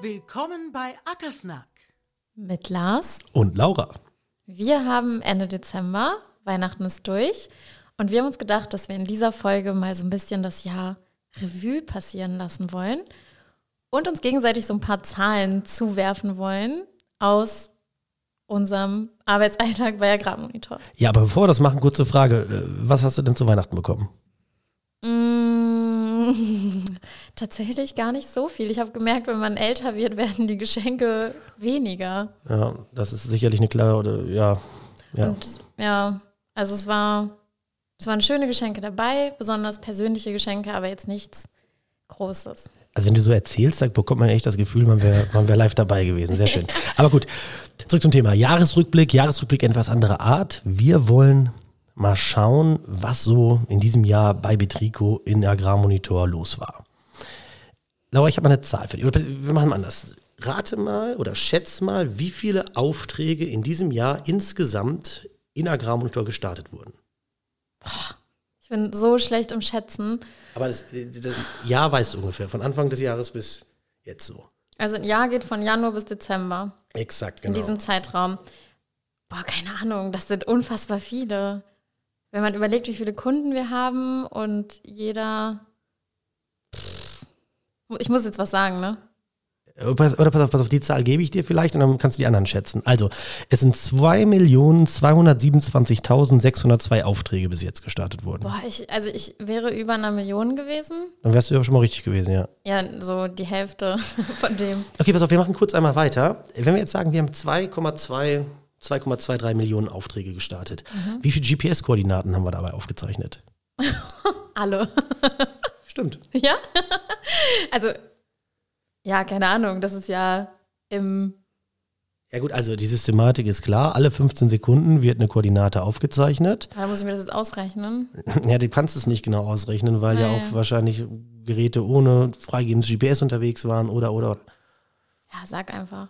Willkommen bei Ackersnack. Mit Lars. Und Laura. Wir haben Ende Dezember, Weihnachten ist durch. Und wir haben uns gedacht, dass wir in dieser Folge mal so ein bisschen das Jahr Revue passieren lassen wollen und uns gegenseitig so ein paar Zahlen zuwerfen wollen aus unserem Arbeitsalltag bei Agrarmonitor. Ja, aber bevor wir das machen, kurze Frage. Äh, Was hast du denn zu Weihnachten bekommen? Tatsächlich gar nicht so viel. Ich habe gemerkt, wenn man älter wird, werden die Geschenke weniger. Ja, das ist sicherlich eine klare, oder, ja. ja. Und ja, also es war, es waren schöne Geschenke dabei, besonders persönliche Geschenke, aber jetzt nichts Großes. Also wenn du so erzählst, dann bekommt man echt das Gefühl, man wäre man wär live dabei gewesen. Sehr schön. Aber gut, zurück zum Thema. Jahresrückblick, Jahresrückblick etwas anderer Art. Wir wollen mal schauen, was so in diesem Jahr bei Betrico in Agrarmonitor los war. Laura, ich habe mal eine Zahl für dich. Wir machen mal anders. Rate mal oder schätz mal, wie viele Aufträge in diesem Jahr insgesamt in Agrarmonitor gestartet wurden. Ich bin so schlecht im Schätzen. Aber das, das Jahr weißt du ungefähr, von Anfang des Jahres bis jetzt so. Also ein Jahr geht von Januar bis Dezember Exakt, in genau. diesem Zeitraum. Boah, keine Ahnung, das sind unfassbar viele. Wenn man überlegt, wie viele Kunden wir haben und jeder. Ich muss jetzt was sagen, ne? Oder pass, oder pass auf, pass auf, die Zahl gebe ich dir vielleicht und dann kannst du die anderen schätzen. Also, es sind 2.227.602 Aufträge bis jetzt gestartet worden. Boah, ich, also ich wäre über einer Million gewesen. Dann wärst du ja schon mal richtig gewesen, ja. Ja, so die Hälfte von dem. Okay, pass auf, wir machen kurz einmal weiter. Wenn wir jetzt sagen, wir haben 2,2 2,23 Millionen Aufträge gestartet. Wie viele GPS-Koordinaten haben wir dabei aufgezeichnet? Alle. Stimmt. ja? Also, ja, keine Ahnung, das ist ja im. Ja gut, also die Systematik ist klar. Alle 15 Sekunden wird eine Koordinate aufgezeichnet. Da muss ich mir das jetzt ausrechnen. Ja, du kannst es nicht genau ausrechnen, weil ja Nee. auch wahrscheinlich Geräte ohne freigebendes GPS unterwegs waren oder oder. Ja, sag einfach.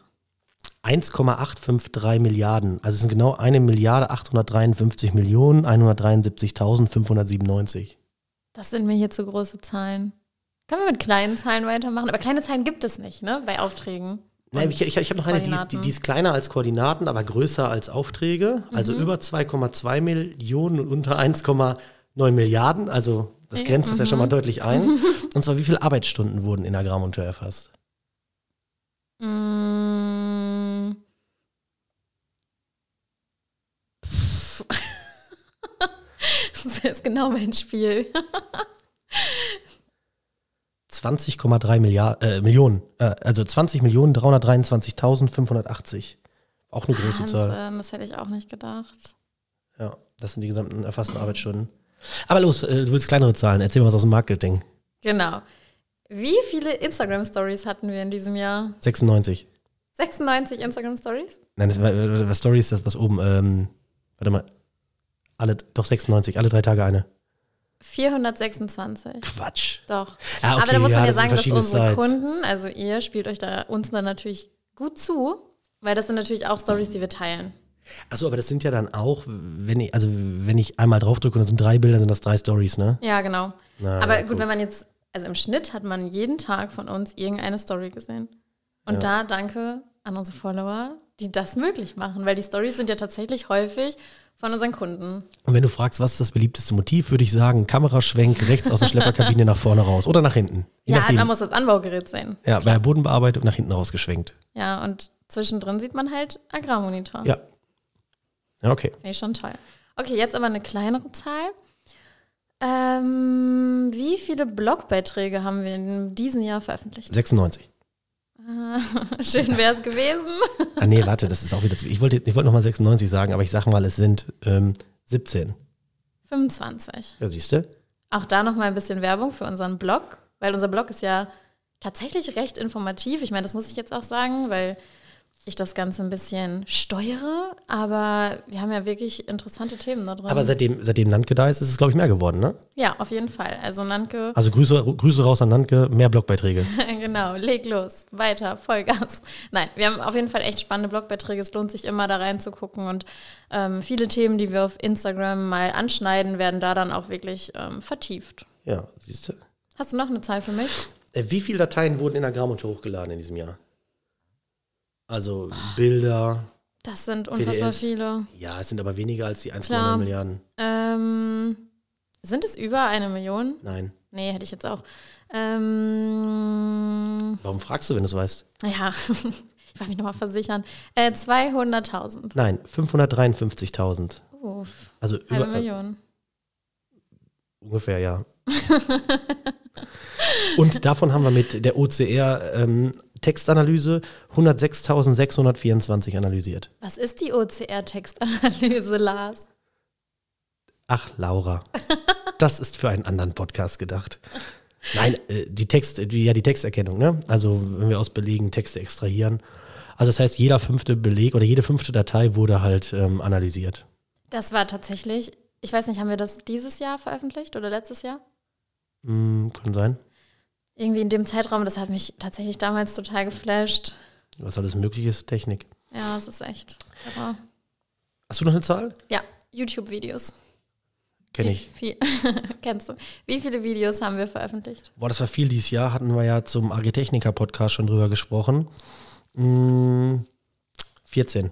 1,853 Milliarden. Also es sind genau eine Milliarde 853 Millionen 173.597. Das sind mir hier zu große Zahlen. Können wir mit kleinen Zahlen weitermachen? Aber kleine Zahlen gibt es nicht, ne? Bei Aufträgen. Nein, ich, ich, ich habe noch eine, die, ist- die, die ist kleiner als Koordinaten, aber größer als Aufträge. Also Mhm. über 2,2 Millionen und unter 1,9 Milliarden. Also das grenzt es ja Mhm. schon mal deutlich ein. Und zwar, wie viele Arbeitsstunden wurden in Agrarmonteur erfasst? Mm. Das ist genau mein Spiel. 20,3 Milliard, äh, Millionen. Äh, also 20 Millionen 323.580. Auch eine große Zahl. Wahnsinn, das hätte ich auch nicht gedacht. Ja, das sind die gesamten erfassten Arbeitsstunden. Aber los, äh, du willst kleinere Zahlen. Erzähl mal was aus dem Marketing. Genau. Wie viele Instagram-Stories hatten wir in diesem Jahr? 96. 96 Instagram-Stories? Nein, das war, was Story ist das, was oben, ähm, warte mal. Alle, doch 96, alle drei Tage eine. 426. Quatsch. Doch. Ah, okay, Aber da muss man ja, das sagen, dass unsere Sites. Kunden, also ihr spielt euch da uns dann natürlich gut zu, weil das sind natürlich auch Stories, die wir teilen. Achso, aber das sind ja dann auch, wenn ich, also wenn ich einmal draufdrücke und es sind drei Bilder, sind das drei Stories, ne? Ja, genau. Na, Aber ja, gut, wenn man jetzt, also im Schnitt hat man jeden Tag von uns irgendeine Story gesehen. Und Ja. da danke an unsere Follower, die das möglich machen, weil die Stories sind ja tatsächlich häufig von unseren Kunden. Und wenn du fragst, was ist das beliebteste Motiv, würde ich sagen, Kameraschwenk rechts aus der Schlepperkabine nach vorne raus oder nach hinten. Je ja, nachdem. man muss das Anbaugerät sehen. ja, bei der Bodenbearbeitung nach hinten rausgeschwenkt. Ja, und zwischendrin sieht man halt Agrarmonitor. Ja. Ja, okay. Finde ich schon toll. Okay, jetzt aber eine kleinere Zahl. Ähm, wie viele Blogbeiträge haben wir in diesem Jahr veröffentlicht? 96. Schön wäre es gewesen. Ah, nee, warte, das ist auch wieder zu. Ich wollte, ich wollte nochmal 96 sagen, aber ich sag mal, es sind ähm, 17. 25. Ja, siehst du? Auch da nochmal ein bisschen Werbung für unseren Blog, weil unser Blog ist ja tatsächlich recht informativ. Ich meine, das muss ich jetzt auch sagen, weil ich das Ganze ein bisschen steuere, aber wir haben ja wirklich interessante Themen da drin. Aber seitdem, seitdem Nantke da ist, ist es, glaube ich, mehr geworden, ne? ja, auf jeden Fall. Also Nanke, Also Grüße, Grüße raus an Nantke, mehr Blogbeiträge. genau, leg los, weiter, Vollgas. Nein, wir haben auf jeden Fall echt spannende Blogbeiträge. Es lohnt sich immer da reinzugucken und ähm, viele Themen, die wir auf Instagram mal anschneiden, werden da dann auch wirklich ähm, vertieft. Ja, siehst du? Hast du noch eine Zahl für mich? Äh, Wie viele Dateien wurden in Agrarmonitor hochgeladen in diesem Jahr? Also Bilder. Das sind unfassbar PDFs. viele. Ja, es sind aber weniger als die 1,9 Klar. Milliarden. Ähm, sind es über eine Million? Nein. Nee, hätte ich jetzt auch. Ähm, Warum fragst du, wenn du es weißt? ja, ich wollte mich nochmal versichern. Äh, 200.000. Nein, 553.000. Uff, Also über, äh, Million. ungefähr, ja. Und davon haben wir mit der OCR ähm, Textanalyse 106.624 analysiert. Was ist die OCR-Textanalyse, Lars? Ach, Laura, das ist für einen anderen Podcast gedacht. Nein, äh, die Text, die, ja, die Texterkennung, ne? Also, wenn wir aus Belegen Texte extrahieren. Also, das heißt, jeder fünfte Beleg oder jede fünfte Datei wurde halt ähm, analysiert. Das war tatsächlich, ich weiß nicht, haben wir das dieses Jahr veröffentlicht oder letztes Jahr? Hm, kann sein. Irgendwie in dem Zeitraum, das hat mich tatsächlich damals total geflasht. Was alles möglich ist, Technik. Ja, es ist echt. irre. Hast du noch eine Zahl? Ja, YouTube-Videos. Kenne ich. Viel, kennst du? Wie viele Videos haben wir veröffentlicht? Boah, das war viel dieses Jahr. Hatten wir ja zum AG-Techniker-Podcast schon drüber gesprochen. Hm, 14.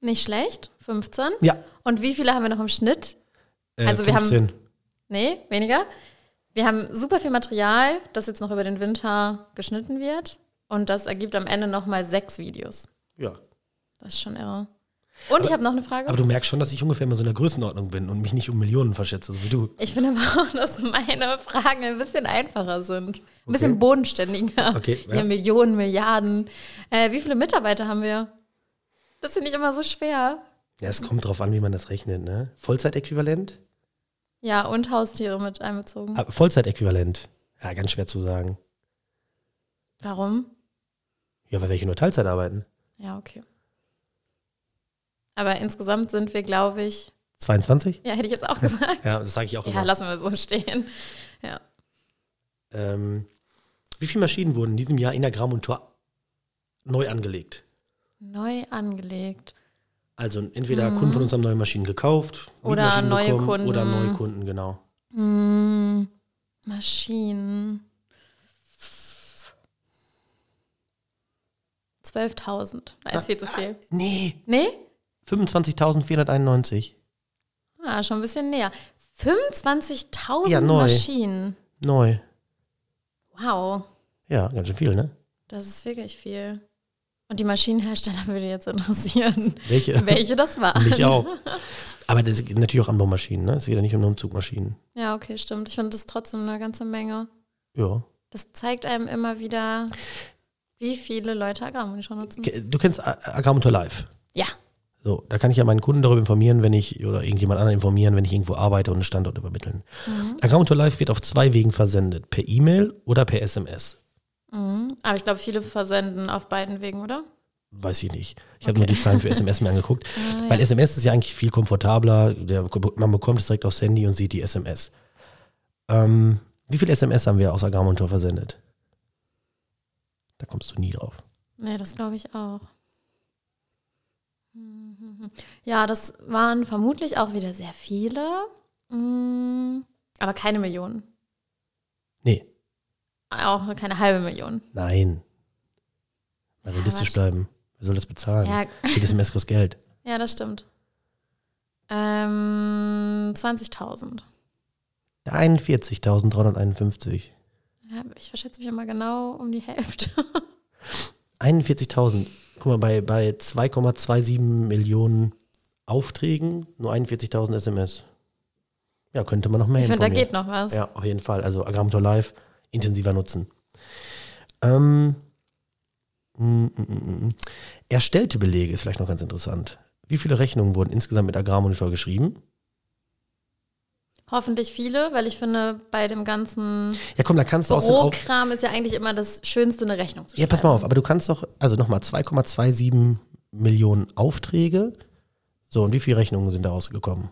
Nicht schlecht, 15. Ja. Und wie viele haben wir noch im Schnitt? Äh, Also wir haben- 15. Nee, weniger. Wir haben super viel Material, das jetzt noch über den Winter geschnitten wird. Und das ergibt am Ende nochmal sechs Videos. Ja. Das ist schon irre. Und ich habe noch eine Frage. Aber du merkst schon, dass ich ungefähr in so einer Größenordnung bin und mich nicht um Millionen verschätze, so wie du. ich finde aber auch, dass meine Fragen ein bisschen einfacher sind. Ein bisschen bodenständiger. Okay, Hier ja. Millionen, Milliarden. Äh, wie viele Mitarbeiter haben wir? Das finde ich immer so schwer. Ja, es kommt drauf an, wie man das rechnet, ne? Vollzeitäquivalent? Ja, und Haustiere mit einbezogen. Vollzeitäquivalent. Ja, ganz schwer zu sagen. Warum? Ja, weil welche nur Teilzeit arbeiten. Ja, okay. Aber insgesamt sind wir, glaube ich, 22? ja, hätte ich jetzt auch gesagt. Ja, das sage ich auch Ja, immer. lassen wir so stehen. Ja. Ähm, wie viele Maschinen wurden in diesem Jahr in Agrarmonitor neu angelegt? Neu angelegt. Also entweder Kunden von uns haben neue Maschinen gekauft, Mhm. Oder neue bekommen Kunden. Oder neue Kunden, genau. Hm, Maschinen. 12.000. Da ist viel zu viel. Nee, Nee? 25.491. Ah, schon ein bisschen näher. 25.000 Ja, neu. Maschinen. Neu. Wow, Ja, ganz schön viel, ne? das ist wirklich viel. Und die Maschinenhersteller würde jetzt interessieren, Welche? welche das waren. Mich auch. Aber das sind natürlich auch Anbaumaschinen, ne? Es geht ja nicht um nur um Zugmaschinen. Ja, okay, stimmt. Ich finde das trotzdem eine ganze Menge. Ja. Das zeigt einem immer wieder, wie viele Leute Agrarmonitor nutzen. Du kennst A- Agrarmotor Live. Ja, So, da kann ich ja meinen Kunden darüber informieren, wenn ich, oder irgendjemand anderen informieren, wenn ich irgendwo arbeite und einen Standort übermitteln. Mhm. Agrarmotor Live wird auf zwei Wegen versendet. Per E-Mail oder per SMS. Mhm. aber ich glaube, viele versenden auf beiden Wegen, oder? Weiß ich nicht. Ich habe nur die Zahlen für SMS mir angeguckt. Ah, Weil ja. SMS ist ja eigentlich viel komfortabler. Der, man bekommt es direkt aufs Handy und sieht die SMS. Ähm, wie viel SMS haben wir aus Agrarmonitor versendet? Da kommst du nie drauf. Nee, das glaube ich auch. Ja, das waren vermutlich auch wieder sehr viele, Mm, aber keine Millionen. Nee, Auch keine halbe Million. nein. Mal Ja, realistisch was- bleiben. Wer soll das bezahlen? Ja, Jede SMS kostet Geld. ja das stimmt. Ähm, 20.000. 41.351. Ja, ich verschätze mich immer genau um die Hälfte. 41.000. Guck mal, bei, bei 2,27 Millionen Aufträgen nur 41.000 SMS. Ja, könnte man noch mehr Ich finde, da geht noch was. Ja, auf jeden Fall. Also Agrarmotor Live intensiver nutzen. Ähm, mm, mm, mm, erstellte Belege ist vielleicht noch ganz interessant. Wie viele Rechnungen wurden insgesamt mit Agrarmonitor geschrieben? Hoffentlich viele, weil ich finde, bei dem ganzen Ja, komm, da kannst du Bürokram ist ja eigentlich immer das Schönste, eine Rechnung zu schreiben. Ja, pass mal auf, aber du kannst doch, also nochmal 2,27 Millionen Aufträge. So, und wie viele Rechnungen sind da rausgekommen?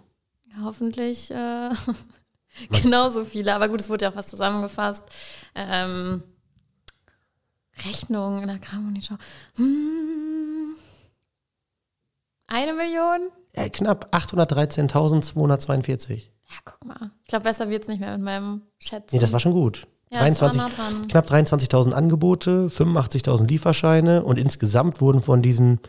Hoffentlich äh, genauso viele. Aber gut, es wurde ja auch was zusammengefasst. Ähm, Rechnung in der Agrarmonitor. Hm, eine Million? Ja, knapp 813.242. Ja, guck mal. Ich glaube, besser wird es nicht mehr mit meinem Schätzen. Nee, das war schon gut. Ja, 23, das war nah dran. knapp 23.000 Angebote, 85.000 Lieferscheine und insgesamt wurden von diesen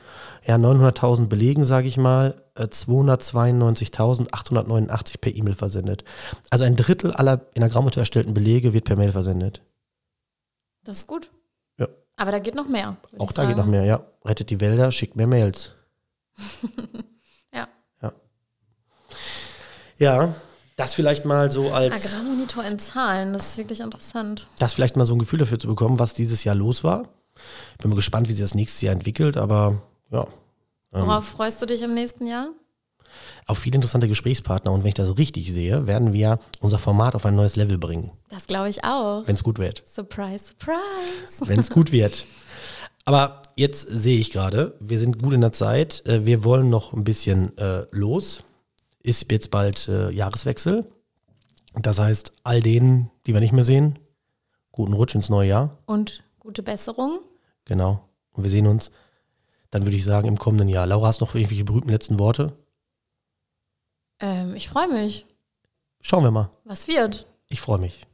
ja, 900.000 Belegen, sage ich mal, äh, 292.889 per E-Mail versendet. Also ein Drittel aller in der Graumünze erstellten Belege wird per Mail versendet. Das ist gut. Ja. Aber da geht noch mehr. Auch da geht noch sagen. mehr, ja. Rettet die Wälder, schickt mehr Mails. Ja. Ja. Ja, das vielleicht mal so als, Agrarmonitor in Zahlen, das ist wirklich interessant. das vielleicht mal so ein Gefühl dafür zu bekommen, was dieses Jahr los war. Bin mal gespannt, wie sich das nächste Jahr entwickelt, aber ja. Ähm, Worauf freust du dich im nächsten Jahr? auf viele interessante Gesprächspartner und wenn ich das richtig sehe, werden wir unser Format auf ein neues Level bringen, Das glaube ich auch. wenn es gut wird. Surprise, surprise. Wenn es gut wird. Aber jetzt sehe ich gerade, wir sind gut in der Zeit. Äh, Wir wollen noch ein bisschen äh, los. Ist jetzt bald äh, Jahreswechsel. Das heißt, all denen, die wir nicht mehr sehen, guten Rutsch ins neue Jahr. Und gute Besserung. Genau. Und wir sehen uns, dann würde ich sagen, im kommenden Jahr. Laura, hast du noch irgendwelche berühmten letzten Worte? Ähm, ich freue mich. Schauen wir mal. Was wird? Ich freue mich.